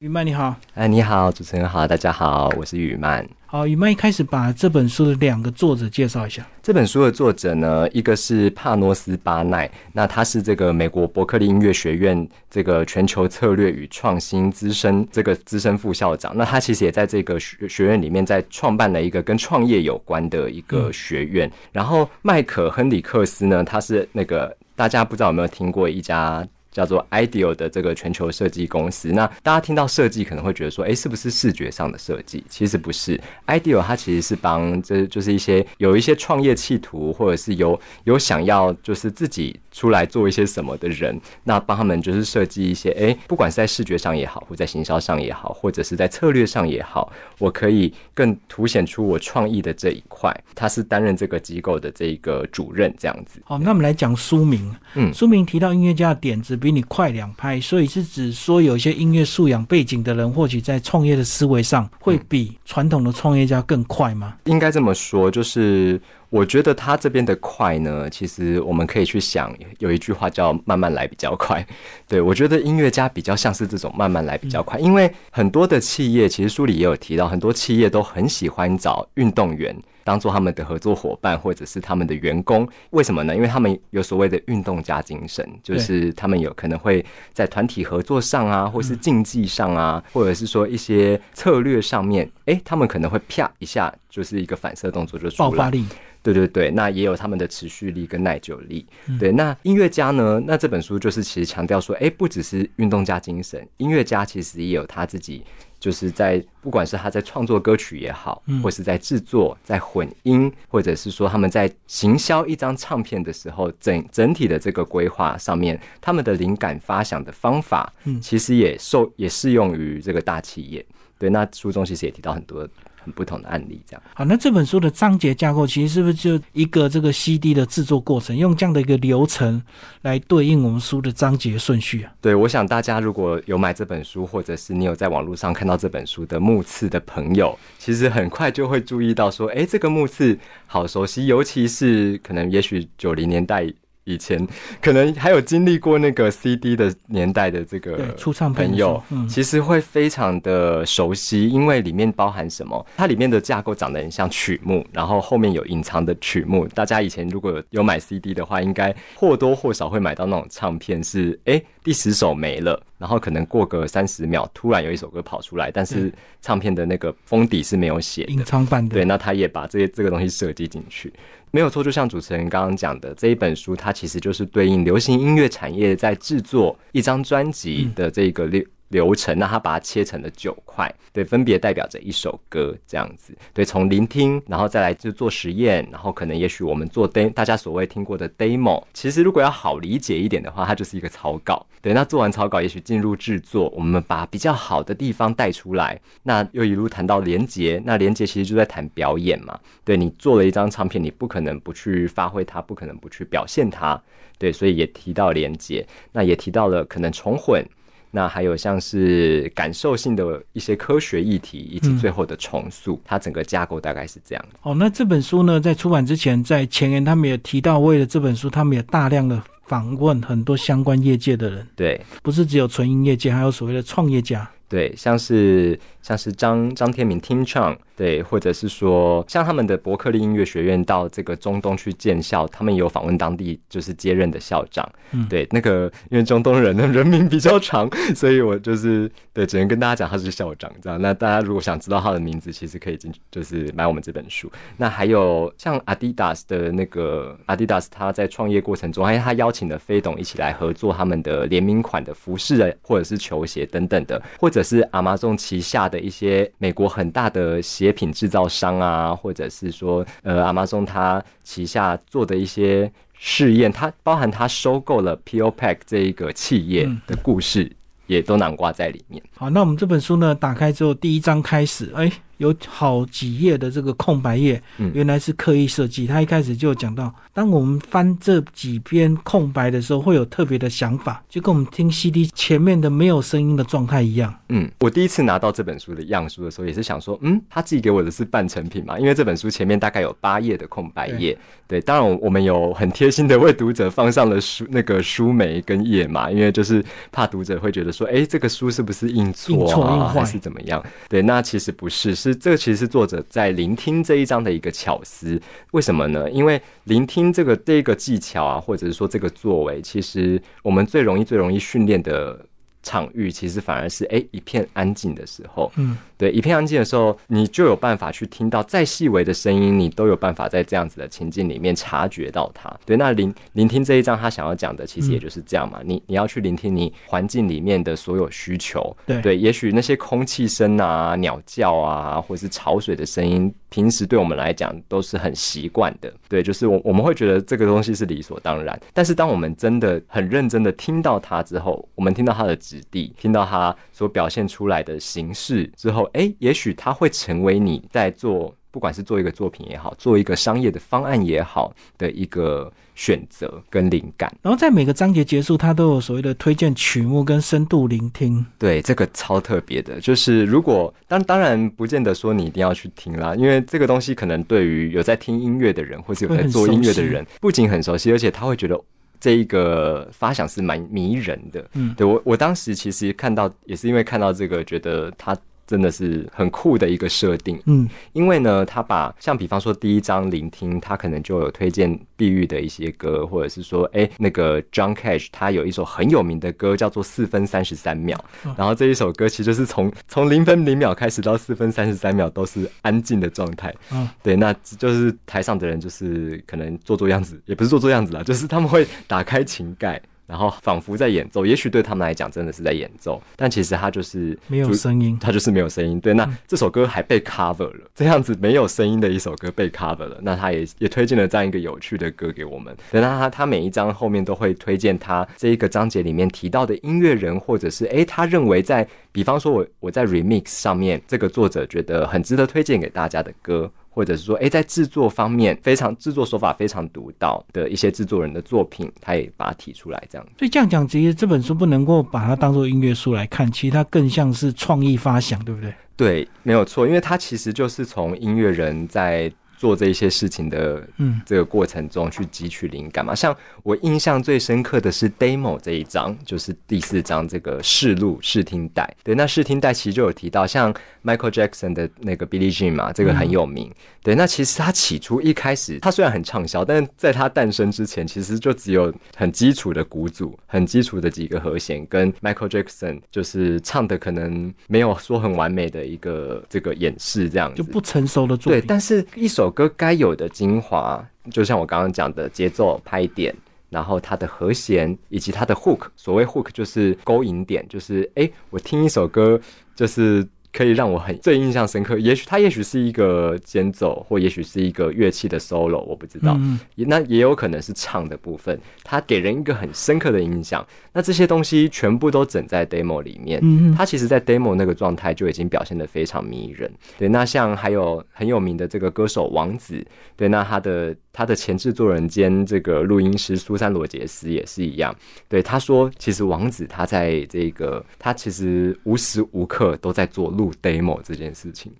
雨曼你好，哎，你好，主持人好，大家好，我是雨曼。好，雨曼一开始把这本书的两个作者介绍一下。这本书的作者呢，一个是帕诺斯巴奈，那他是这个美国伯克利音乐学院这个全球策略与创新资深这个资深副校长。那他其实也在这个学学院里面，在创办了一个跟创业有关的一个学院。然后麦克亨里克斯呢，他是那个大家不知道有没有听过一家。叫做 Ideal 的这个全球设计公司，那大家听到设计可能会觉得说，哎，是不是视觉上的设计？其实不是，Ideal 它其实是帮这就是一些有一些创业企图，或者是有有想要就是自己出来做一些什么的人，那帮他们就是设计一些，哎，不管是在视觉上也好，或在行销上也好，或者是在策略上也好，我可以更凸显出我创意的这一块。他是担任这个机构的这个主任，这样子。好，那我们来讲书名。嗯，书名提到音乐家的点子。比你快两拍，所以是指说有一些音乐素养背景的人，或许在创业的思维上会比传统的创业家更快吗？应该这么说，就是我觉得他这边的快呢，其实我们可以去想，有一句话叫“慢慢来比较快”。对我觉得音乐家比较像是这种“慢慢来比较快”，因为很多的企业，其实书里也有提到，很多企业都很喜欢找运动员。当做他们的合作伙伴，或者是他们的员工，为什么呢？因为他们有所谓的运动家精神，就是他们有可能会在团体合作上啊，或是竞技上啊，或者是说一些策略上面，哎，他们可能会啪一下，就是一个反射动作就出来。爆发力，对对对，那也有他们的持续力跟耐久力。对，那音乐家呢？那这本书就是其实强调说，哎，不只是运动家精神，音乐家其实也有他自己。就是在不管是他在创作歌曲也好，或是在制作、在混音，或者是说他们在行销一张唱片的时候，整整体的这个规划上面，他们的灵感发想的方法，其实也受也适用于这个大企业。对，那书中其实也提到很多。很不同的案例，这样好。那这本书的章节架构，其实是不是就一个这个 CD 的制作过程，用这样的一个流程来对应我们书的章节顺序啊？对，我想大家如果有买这本书，或者是你有在网络上看到这本书的目次的朋友，其实很快就会注意到说，哎，这个目次好熟悉，尤其是可能也许九零年代。以前可能还有经历过那个 CD 的年代的这个出唱朋友，其实会非常的熟悉，因为里面包含什么？它里面的架构长得很像曲目，然后后面有隐藏的曲目。大家以前如果有买 CD 的话，应该或多或少会买到那种唱片，是哎第十首没了，然后可能过个三十秒，突然有一首歌跑出来，但是唱片的那个封底是没有写的，隐藏版的。对，那他也把这些这个东西设计进去。没有错，就像主持人刚刚讲的，这一本书它其实就是对应流行音乐产业在制作一张专辑的这个流流程，那它把它切成了九块，对，分别代表着一首歌这样子，对，从聆听，然后再来就做实验，然后可能也许我们做 dem，大家所谓听过的 demo，其实如果要好理解一点的话，它就是一个草稿，对，那做完草稿，也许进入制作，我们把比较好的地方带出来，那又一路谈到连接，那连接其实就在谈表演嘛，对你做了一张唱片，你不可能不去发挥它，不可能不去表现它，对，所以也提到连接，那也提到了可能重混。那还有像是感受性的一些科学议题，以及最后的重塑，它整个架构大概是这样。哦，那这本书呢，在出版之前，在前言他们也提到，为了这本书，他们也大量的访问很多相关业界的人。对，不是只有纯音乐界，还有所谓的创业家。对，像是像是张张天明听唱。对，或者是说，像他们的伯克利音乐学院到这个中东去建校，他们有访问当地就是接任的校长。嗯，对，那个因为中东人的人名比较长，所以我就是对，只能跟大家讲他是校长这样。那大家如果想知道他的名字，其实可以进就是买我们这本书。那还有像阿迪达斯的那个阿迪达斯他在创业过程中，还有他邀请了飞董一起来合作他们的联名款的服饰或者是球鞋等等的，或者可是 Amazon 旗下的一些美国很大的鞋。品制造商啊，或者是说，呃，Amazon 它旗下做的一些试验，它包含它收购了 PO Pack 这一个企业的故事，也都囊括在里面。好，那我们这本书呢，打开之后，第一章开始，哎，有好几页的这个空白页，原来是刻意设计。他一开始就讲到，当我们翻这几篇空白的时候，会有特别的想法，就跟我们听 CD 前面的没有声音的状态一样。嗯，我第一次拿到这本书的样书的时候，也是想说，嗯，他寄给我的是半成品嘛？因为这本书前面大概有八页的空白页。对，当然我们有很贴心的为读者放上了书那个书眉跟页嘛，因为就是怕读者会觉得说，哎，这个书是不是印错啊，还是怎么样？对，那其实不是，是这个其实是作者在聆听这一章的一个巧思。为什么呢？因为聆听这个这个技巧啊，或者是说这个作为，其实我们最容易最容易训练的。场域其实反而是哎一片安静的时候，嗯，对，一片安静的时候，你就有办法去听到再细微的声音，你都有办法在这样子的情境里面察觉到它。对，那聆聆听这一章他想要讲的，其实也就是这样嘛。你你要去聆听你环境里面的所有需求，对对，也许那些空气声啊、鸟叫啊，或者是潮水的声音，平时对我们来讲都是很习惯的。对，就是我我们会觉得这个东西是理所当然。但是当我们真的很认真的听到它之后，我们听到它的。质地听到它所表现出来的形式之后，哎，也许它会成为你在做，不管是做一个作品也好，做一个商业的方案也好的一个选择跟灵感。然后在每个章节结束，它都有所谓的推荐曲目跟深度聆听。对，这个超特别的，就是如果当当然不见得说你一定要去听啦，因为这个东西可能对于有在听音乐的人，或是有在做音乐的人，不仅很熟悉，而且他会觉得。这一个发想是蛮迷人的，嗯，对我我当时其实看到也是因为看到这个，觉得他。真的是很酷的一个设定，嗯，因为呢，他把像比方说第一章聆听，他可能就有推荐碧玉的一些歌，或者是说，哎，那个 John Cash 他有一首很有名的歌叫做四分三十三秒，然后这一首歌其实就是从从零分零秒开始到四分三十三秒都是安静的状态，嗯，对，那就是台上的人就是可能做做样子，也不是做做样子啦，就是他们会打开琴盖。然后仿佛在演奏，也许对他们来讲真的是在演奏，但其实他就是没有声音，他就是没有声音。对，那这首歌还被 cover 了，这样子没有声音的一首歌被 cover 了，那他也也推荐了这样一个有趣的歌给我们。那他他每一章后面都会推荐他这一个章节里面提到的音乐人，或者是哎他认为在，比方说我我在 remix 上面这个作者觉得很值得推荐给大家的歌。或者是说，哎，在制作方面非常制作手法非常独到的一些制作人的作品，他也把它提出来，这样。所以这样讲，其实这本书不能够把它当做音乐书来看，其实它更像是创意发想，对不对？对，没有错，因为它其实就是从音乐人在。做这一些事情的这个过程中去汲取灵感嘛，像我印象最深刻的是 demo 这一章，就是第四章这个试录试听带。对，那试听带其实就有提到，像 Michael Jackson 的那个 Billie Jean 嘛，这个很有名。对，那其实他起初一开始，他虽然很畅销，但是在他诞生之前，其实就只有很基础的鼓组，很基础的几个和弦，跟 Michael Jackson 就是唱的可能没有说很完美的一个这个演示这样子，就不成熟的作品。对，但是一首。歌该有的精华，就像我刚刚讲的节奏、拍点，然后它的和弦以及它的 hook。所谓 hook 就是勾引点，就是哎，我听一首歌就是。可以让我很最印象深刻，也许它也许是一个间奏，或也许是一个乐器的 solo，我不知道。嗯那也有可能是唱的部分，它给人一个很深刻的印象。那这些东西全部都整在 demo 里面，它其实，在 demo 那个状态就已经表现的非常迷人。对，那像还有很有名的这个歌手王子，对，那他的他的前制作人兼这个录音师苏珊罗杰斯也是一样。对，他说，其实王子他在这个他其实无时无刻都在做。录 demo 这件事情，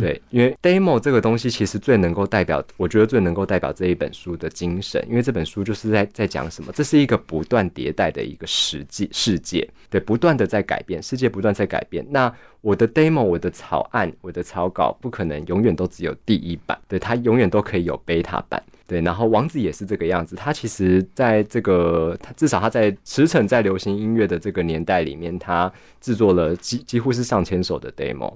对，因为 demo 这个东西其实最能够代表，我觉得最能够代表这一本书的精神，因为这本书就是在在讲什么，这是一个不断迭代的一个实际，世界对，不断的在改变，世界不断在改变。那我的 demo，我的草案，我的草稿，不可能永远都只有第一版，对，它永远都可以有 beta 版。对，然后王子也是这个样子。他其实在这个，他至少他在驰骋在流行音乐的这个年代里面，他制作了几几乎是上千首的 demo。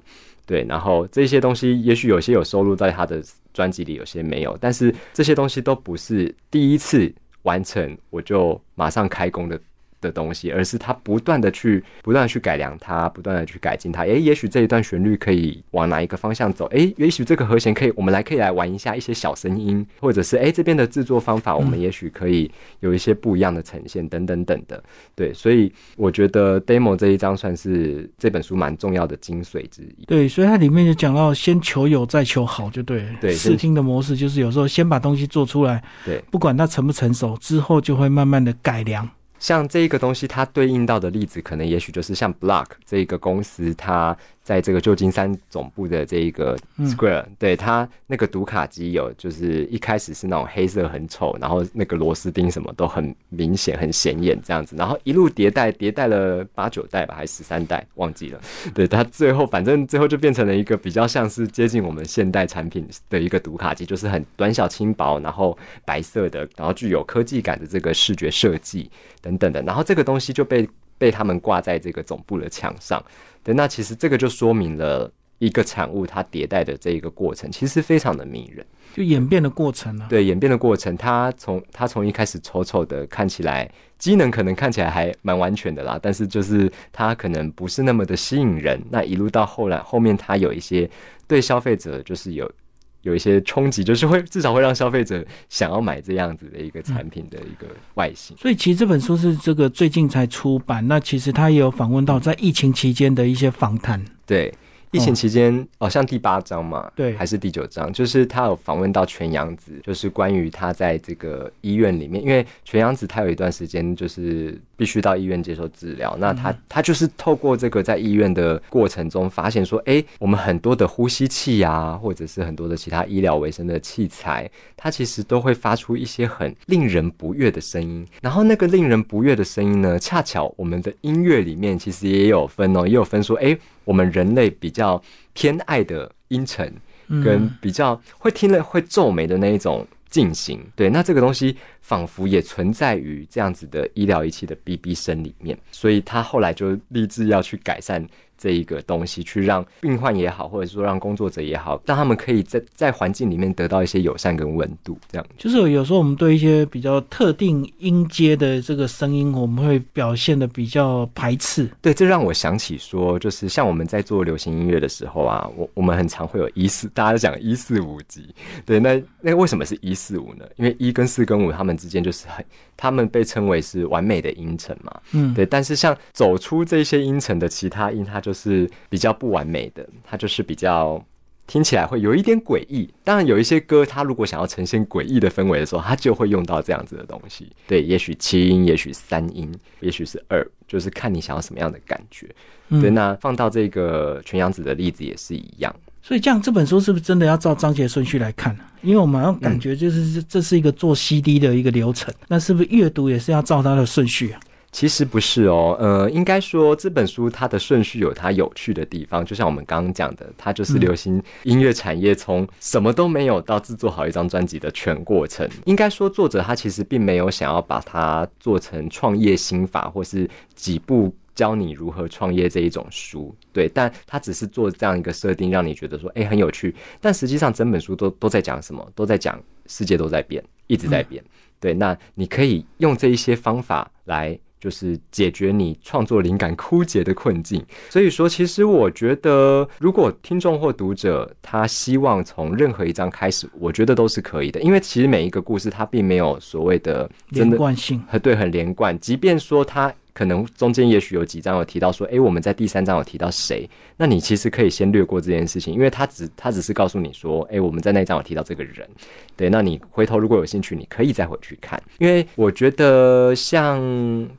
对，然后这些东西也许有些有收录在他的专辑里，有些没有。但是这些东西都不是第一次完成我就马上开工的的东西，而是他不断的去不断的去改良它，不断的去改进它。诶，也许这一段旋律可以往哪一个方向走？诶，也许这个和弦可以，我们来可以来玩一下一些小声音，或者是诶这边的制作方法，我们也许可以有一些不一样的呈现，等等等的。对，所以我觉得 demo 这一章算是这本书蛮重要的精髓之一。对，所以它里面就讲到先求有再求好，就对。对，视听的模式就是有时候先把东西做出来，对，不管它成不成熟，之后就会慢慢的改良。像这一个东西，它对应到的例子，可能也许就是像 Block 这一个公司，它。在这个旧金山总部的这一个 Square，对它那个读卡机有，就是一开始是那种黑色很丑，然后那个螺丝钉什么都很明显很显眼这样子，然后一路迭代迭代了八九代吧，还是十三代忘记了。对它最后反正最后就变成了一个比较像是接近我们现代产品的一个读卡机，就是很短小轻薄，然后白色的，然后具有科技感的这个视觉设计等等的，然后这个东西就被被他们挂在这个总部的墙上。对，那其实这个就说明了一个产物它迭代的这一个过程，其实非常的迷人，就演变的过程呢。对，演变的过程，它从它从一开始丑丑的，看起来机能可能看起来还蛮完全的啦，但是就是它可能不是那么的吸引人。那一路到后来，后面它有一些对消费者就是有。有一些冲击，就是会至少会让消费者想要买这样子的一个产品的一个外形。所以其实这本书是这个最近才出版，那其实他也有访问到在疫情期间的一些访谈。对。疫情期间，哦，像第八章嘛，对，还是第九章，就是他有访问到全阳子，就是关于他在这个医院里面，因为全阳子他有一段时间就是必须到医院接受治疗，那他他就是透过这个在医院的过程中发现说，哎，我们很多的呼吸器啊，或者是很多的其他医疗卫生的器材，它其实都会发出一些很令人不悦的声音，然后那个令人不悦的声音呢，恰巧我们的音乐里面其实也有分哦，也有分说，哎。我们人类比较偏爱的音程，跟比较会听了会皱眉的那一种进行，对，那这个东西仿佛也存在于这样子的医疗仪器的哔哔声里面，所以他后来就立志要去改善。这一个东西，去让病患也好，或者说让工作者也好，让他们可以在在环境里面得到一些友善跟温度。这样，就是有时候我们对一些比较特定音阶的这个声音，我们会表现的比较排斥。对，这让我想起说，就是像我们在做流行音乐的时候啊，我我们很常会有一四，大家都讲一四五级。对，那那为什么是一四五呢？因为一跟四跟五，他们之间就是很，他们被称为是完美的音程嘛。嗯，对。但是像走出这些音程的其他音，它就就是比较不完美的，它就是比较听起来会有一点诡异。当然，有一些歌，它如果想要呈现诡异的氛围的时候，它就会用到这样子的东西。对，也许七音，也许三音，也许是二，就是看你想要什么样的感觉。对，那放到这个全阳子的例子也是一样。所以，这样这本书是不是真的要照章节顺序来看呢？因为我们要感觉就是这是一个做 CD 的一个流程，那是不是阅读也是要照它的顺序啊？其实不是哦，呃，应该说这本书它的顺序有它有趣的地方，就像我们刚刚讲的，它就是流行音乐产业从什么都没有到制作好一张专辑的全过程。应该说作者他其实并没有想要把它做成创业心法或是几部教你如何创业这一种书，对，但他只是做这样一个设定，让你觉得说，哎，很有趣。但实际上整本书都都在讲什么？都在讲世界都在变，一直在变。对，那你可以用这一些方法来。就是解决你创作灵感枯竭的困境。所以说，其实我觉得，如果听众或读者他希望从任何一章开始，我觉得都是可以的。因为其实每一个故事它并没有所谓的连贯性，对，很连贯。即便说它。可能中间也许有几章有提到说，哎，我们在第三章有提到谁？那你其实可以先略过这件事情，因为他只他只是告诉你说，哎，我们在那一章有提到这个人。对，那你回头如果有兴趣，你可以再回去看。因为我觉得，像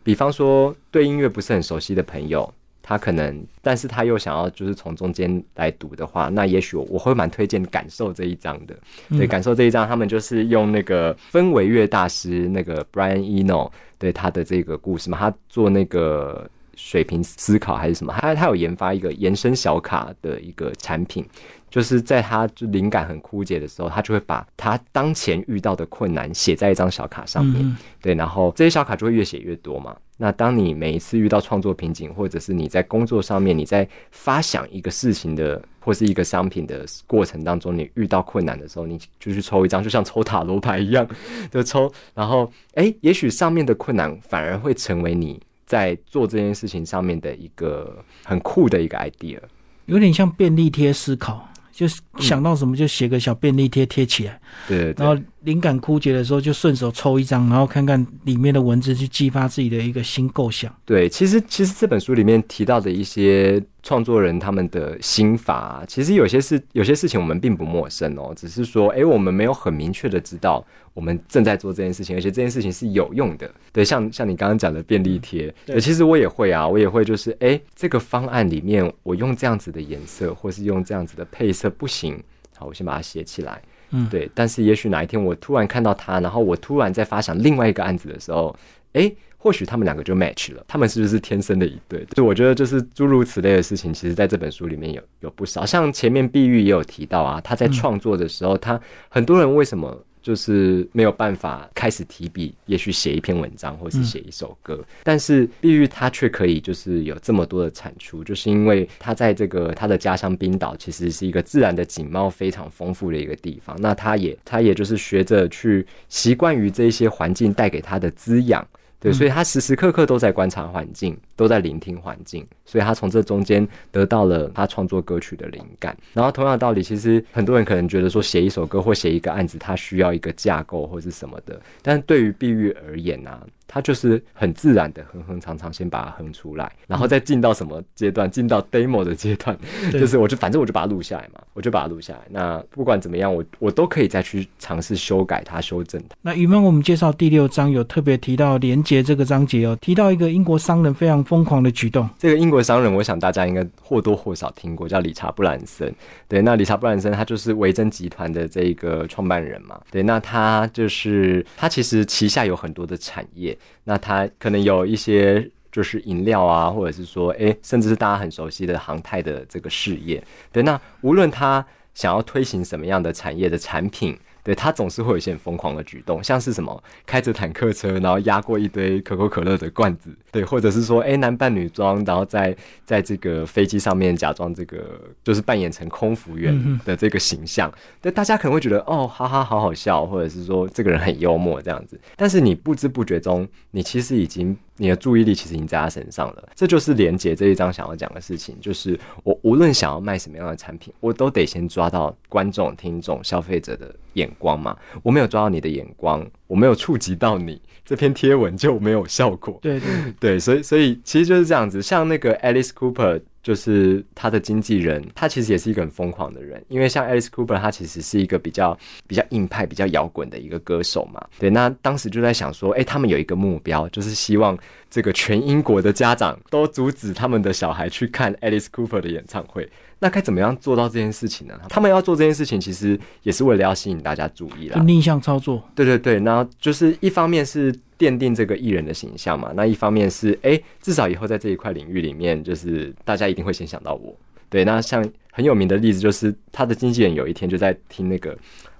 比方说对音乐不是很熟悉的朋友，他可能，但是他又想要就是从中间来读的话，那也许我会蛮推荐感受这一章的。对，感受这一章，他们就是用那个氛围乐大师那个 Brian Eno。对他的这个故事嘛，他做那个水平思考还是什么？他他有研发一个延伸小卡的一个产品，就是在他就灵感很枯竭的时候，他就会把他当前遇到的困难写在一张小卡上面。对，然后这些小卡就会越写越多嘛。那当你每一次遇到创作瓶颈，或者是你在工作上面你在发想一个事情的。或是一个商品的过程当中，你遇到困难的时候，你就去抽一张，就像抽塔罗牌一样，就抽。然后，哎，也许上面的困难反而会成为你在做这件事情上面的一个很酷的一个 idea，有点像便利贴思考，就是想到什么就写个小便利贴贴起来，对，然后灵感枯竭的时候就顺手抽一张，然后看看里面的文字，去激发自己的一个新构想。对，其实其实这本书里面提到的一些创作人他们的心法，其实有些事有些事情我们并不陌生哦，只是说，哎，我们没有很明确的知道我们正在做这件事情，而且这件事情是有用的。对，像像你刚刚讲的便利贴，对，其实我也会啊，我也会就是，哎，这个方案里面我用这样子的颜色，或是用这样子的配色不行，好，我先把它写起来。嗯，对，但是也许哪一天我突然看到他，然后我突然在发想另外一个案子的时候，哎，或许他们两个就 match 了，他们是不是天生的一对？就我觉得就是诸如此类的事情，其实在这本书里面有有不少，像前面碧玉也有提到啊，他在创作的时候，他很多人为什么？就是没有办法开始提笔，也许写一篇文章，或是写一首歌。但是碧玉他却可以，就是有这么多的产出，就是因为他在这个他的家乡冰岛，其实是一个自然的景貌非常丰富的一个地方。那他也他也就是学着去习惯于这些环境带给他的滋养。对，所以他时时刻刻都在观察环境，都在聆听环境，所以他从这中间得到了他创作歌曲的灵感。然后同样的道理，其实很多人可能觉得说写一首歌或写一个案子，它需要一个架构或是什么的，但对于碧玉而言呢？他就是很自然的哼哼唱唱，先把它哼出来，然后再进到什么阶段？进到 demo 的阶段，就是我就反正我就把它录下来嘛，我就把它录下来。那不管怎么样，我我都可以再去尝试修改它、修正它。那余曼，我们介绍第六章有特别提到连接这个章节哦，提到一个英国商人非常疯狂的举动。这个英国商人，我想大家应该或多或少听过，叫理查布兰森。对，那理查布兰森他就是维珍集团的这一个创办人嘛。对，那他就是他其实旗下有很多的产业。那他可能有一些就是饮料啊，或者是说，哎，甚至是大家很熟悉的航太的这个事业。对，那无论他想要推行什么样的产业的产品。对他总是会有一些很疯狂的举动，像是什么开着坦克车，然后压过一堆可口可乐的罐子，对，或者是说，哎，男扮女装，然后在在这个飞机上面假装这个就是扮演成空服员的这个形象，对，大家可能会觉得哦，哈哈，好好笑，或者是说这个人很幽默这样子，但是你不知不觉中，你其实已经。你的注意力其实已经在他身上了，这就是连接这一章想要讲的事情。就是我无论想要卖什么样的产品，我都得先抓到观众、听众、消费者的眼光嘛。我没有抓到你的眼光，我没有触及到你，这篇贴文就没有效果。对对 对，所以所以其实就是这样子。像那个 Alice Cooper。就是他的经纪人，他其实也是一个很疯狂的人，因为像 Alice Cooper，他其实是一个比较比较硬派、比较摇滚的一个歌手嘛。对，那当时就在想说，哎，他们有一个目标，就是希望这个全英国的家长都阻止他们的小孩去看 Alice Cooper 的演唱会。那该怎么样做到这件事情呢？他们要做这件事情，其实也是为了要吸引大家注意啦。逆向操作。对对对，然后就是一方面是奠定这个艺人的形象嘛，那一方面是哎，至少以后在这一块领域里面，就是大家一定会先想到我。对，那像很有名的例子，就是他的经纪人有一天就在听那个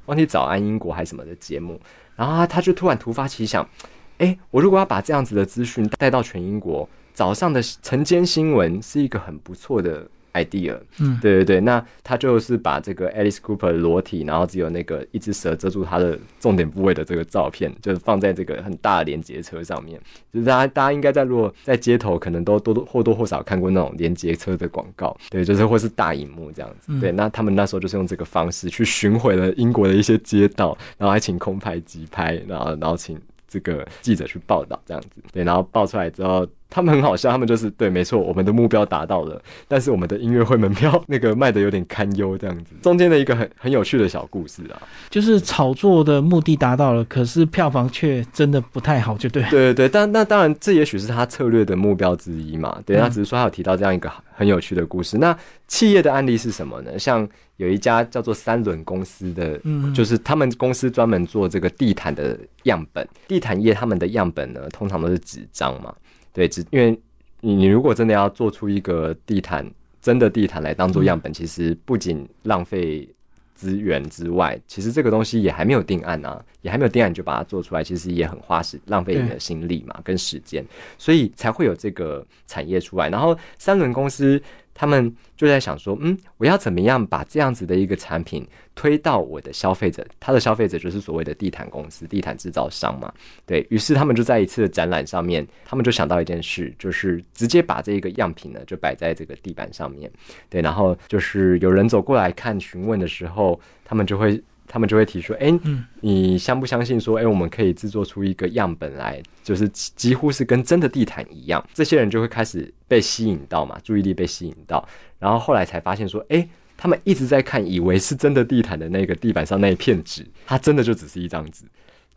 忘记早安英国还是什么的节目，然后他就突然突发奇想，哎，我如果要把这样子的资讯带到全英国，早上的晨间新闻是一个很不错的。idea，嗯，对对对，那他就是把这个 Alice Cooper 裸体，然后只有那个一只蛇遮住他的重点部位的这个照片，就是放在这个很大的连接车上面。就是大家大家应该在如果在街头，可能都多多或多或少看过那种连接车的广告，对，就是或是大荧幕这样子。对，那他们那时候就是用这个方式去巡回了英国的一些街道，然后还请空拍机拍，然后然后请这个记者去报道这样子。对，然后报出来之后。他们很好笑，他们就是对，没错，我们的目标达到了，但是我们的音乐会门票那个卖的有点堪忧，这样子。中间的一个很很有趣的小故事啊，就是炒作的目的达到了，可是票房却真的不太好，就对。对对对，但那当然，这也许是他策略的目标之一嘛。对，他只是说他有提到这样一个很有趣的故事。那企业的案例是什么呢？像有一家叫做三轮公司的，嗯，就是他们公司专门做这个地毯的样本，地毯业他们的样本呢，通常都是纸张嘛。对，只因为你你如果真的要做出一个地毯，真的地毯来当做样本，其实不仅浪费资源之外，其实这个东西也还没有定案啊，也还没有定案你就把它做出来，其实也很花时，浪费你的心力嘛，跟时间，所以才会有这个产业出来。然后三轮公司。他们就在想说，嗯，我要怎么样把这样子的一个产品推到我的消费者？他的消费者就是所谓的地毯公司、地毯制造商嘛。对于是，他们就在一次的展览上面，他们就想到一件事，就是直接把这个样品呢就摆在这个地板上面。对，然后就是有人走过来看询问的时候，他们就会。他们就会提出，哎，你相不相信说，哎，我们可以制作出一个样本来，就是几乎是跟真的地毯一样？这些人就会开始被吸引到嘛，注意力被吸引到，然后后来才发现说，哎，他们一直在看，以为是真的地毯的那个地板上那一片纸，它真的就只是一张纸。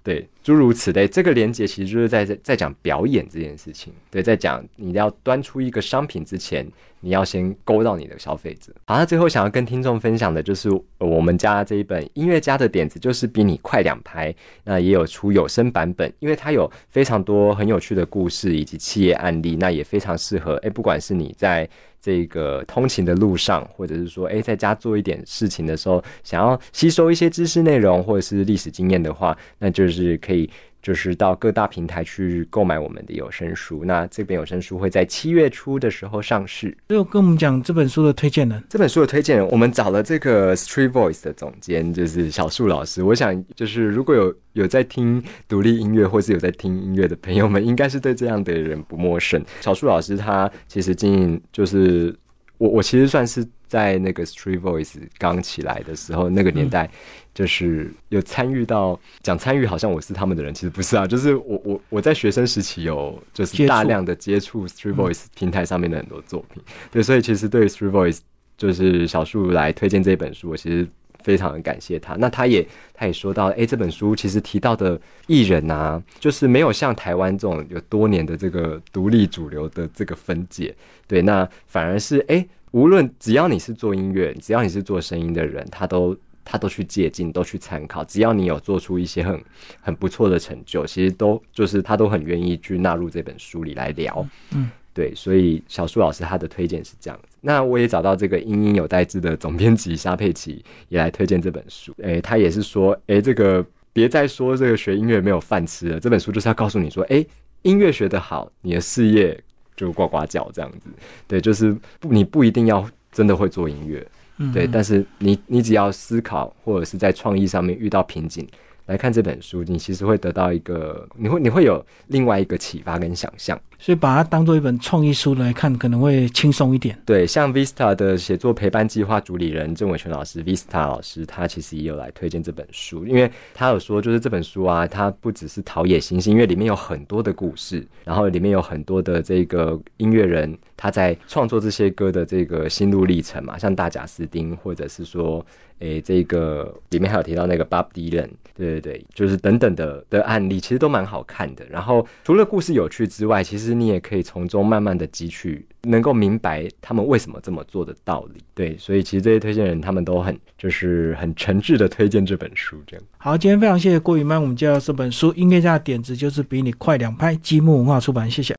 对，诸如此类，这个连接其实就是在在讲表演这件事情。对，在讲你要端出一个商品之前，你要先勾到你的消费者。好，那最后想要跟听众分享的就是我们家这一本音乐家的点子，就是比你快两拍。那也有出有声版本，因为它有非常多很有趣的故事以及企业案例，那也非常适合。哎，不管是你在。这个通勤的路上，或者是说，哎，在家做一点事情的时候，想要吸收一些知识内容或者是历史经验的话，那就是可以。就是到各大平台去购买我们的有声书，那这本有声书会在七月初的时候上市。最后跟我们讲这本书的推荐人，这本书的推荐人，我们找了这个 Street Voice 的总监，就是小树老师。我想，就是如果有有在听独立音乐或是有在听音乐的朋友们，应该是对这样的人不陌生。小树老师他其实经营，就是我我其实算是在那个 Street Voice 刚起来的时候那个年代。就是有参与到讲参与，好像我是他们的人，其实不是啊。就是我我我在学生时期有就是大量的接触 Street Voice 平台上面的很多作品，对，所以其实对 Street Voice 就是小树来推荐这本书，我其实非常的感谢他。那他也他也说到，哎，这本书其实提到的艺人啊，就是没有像台湾这种有多年的这个独立主流的这个分界，对，那反而是哎，无论只要你是做音乐，只要你是做声音的人，他都。他都去借鉴，都去参考。只要你有做出一些很很不错的成就，其实都就是他都很愿意去纳入这本书里来聊。嗯，对，所以小树老师他的推荐是这样子。那我也找到这个英英有代志的总编辑沙佩奇也来推荐这本书。诶，他也是说，诶，这个别再说这个学音乐没有饭吃了。这本书就是要告诉你说，诶，音乐学得好，你的事业就呱呱叫这样子。对，就是不，你不一定要真的会做音乐。对，但是你你只要思考或者是在创意上面遇到瓶颈。来看这本书，你其实会得到一个，你会你会有另外一个启发跟想象，所以把它当做一本创意书来看，可能会轻松一点。对，像 Vista 的写作陪伴计划主理人郑伟权老师，Vista 老师，他其实也有来推荐这本书，因为他有说，就是这本书啊，它不只是陶冶心性，因为里面有很多的故事，然后里面有很多的这个音乐人他在创作这些歌的这个心路历程嘛，像大贾斯汀，或者是说。诶，这个里面还有提到那个 Bob Dylan，对对对，就是等等的的案例，其实都蛮好看的。然后除了故事有趣之外，其实其实你也可以从中慢慢的汲取，能够明白他们为什么这么做的道理。对，所以其实这些推荐人他们都很就是很诚挚的推荐这本书。这样好，今天非常谢谢郭宇曼，我们介绍这本书《音乐家的点子》，就是比你快两拍，积木文化出版，谢谢。